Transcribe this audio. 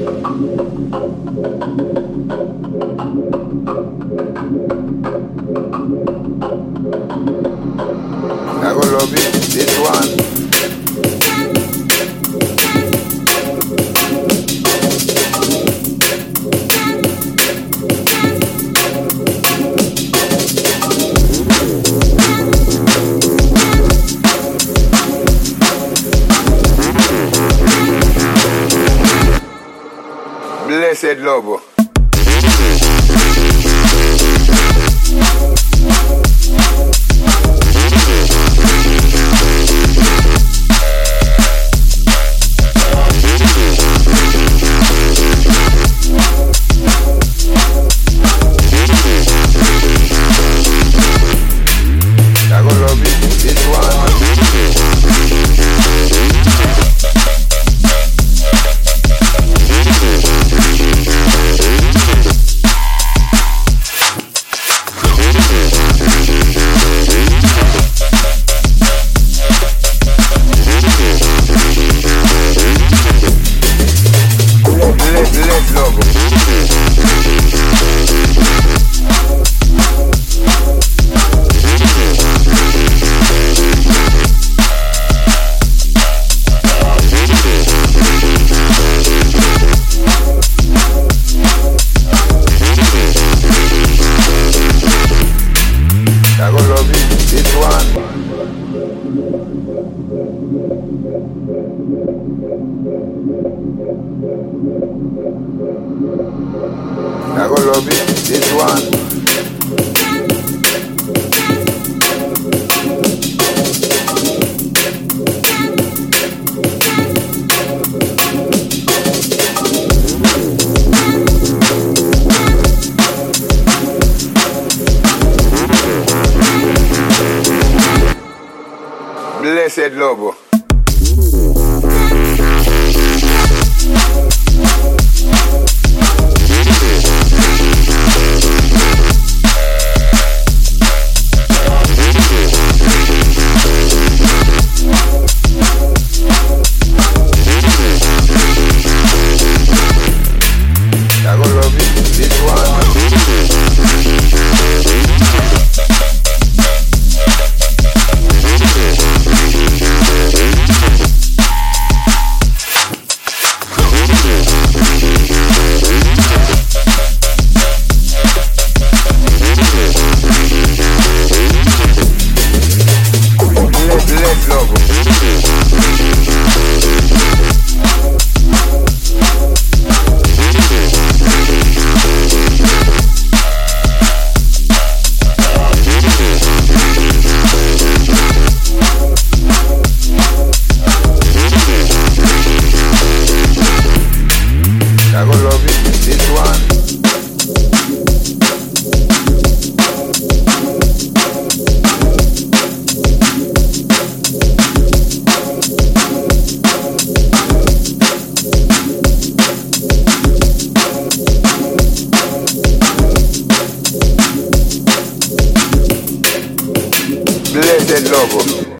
I go love it, this one. Blessed love. Bless, I go love it, this one. Blessed love. Oh. Blessed love.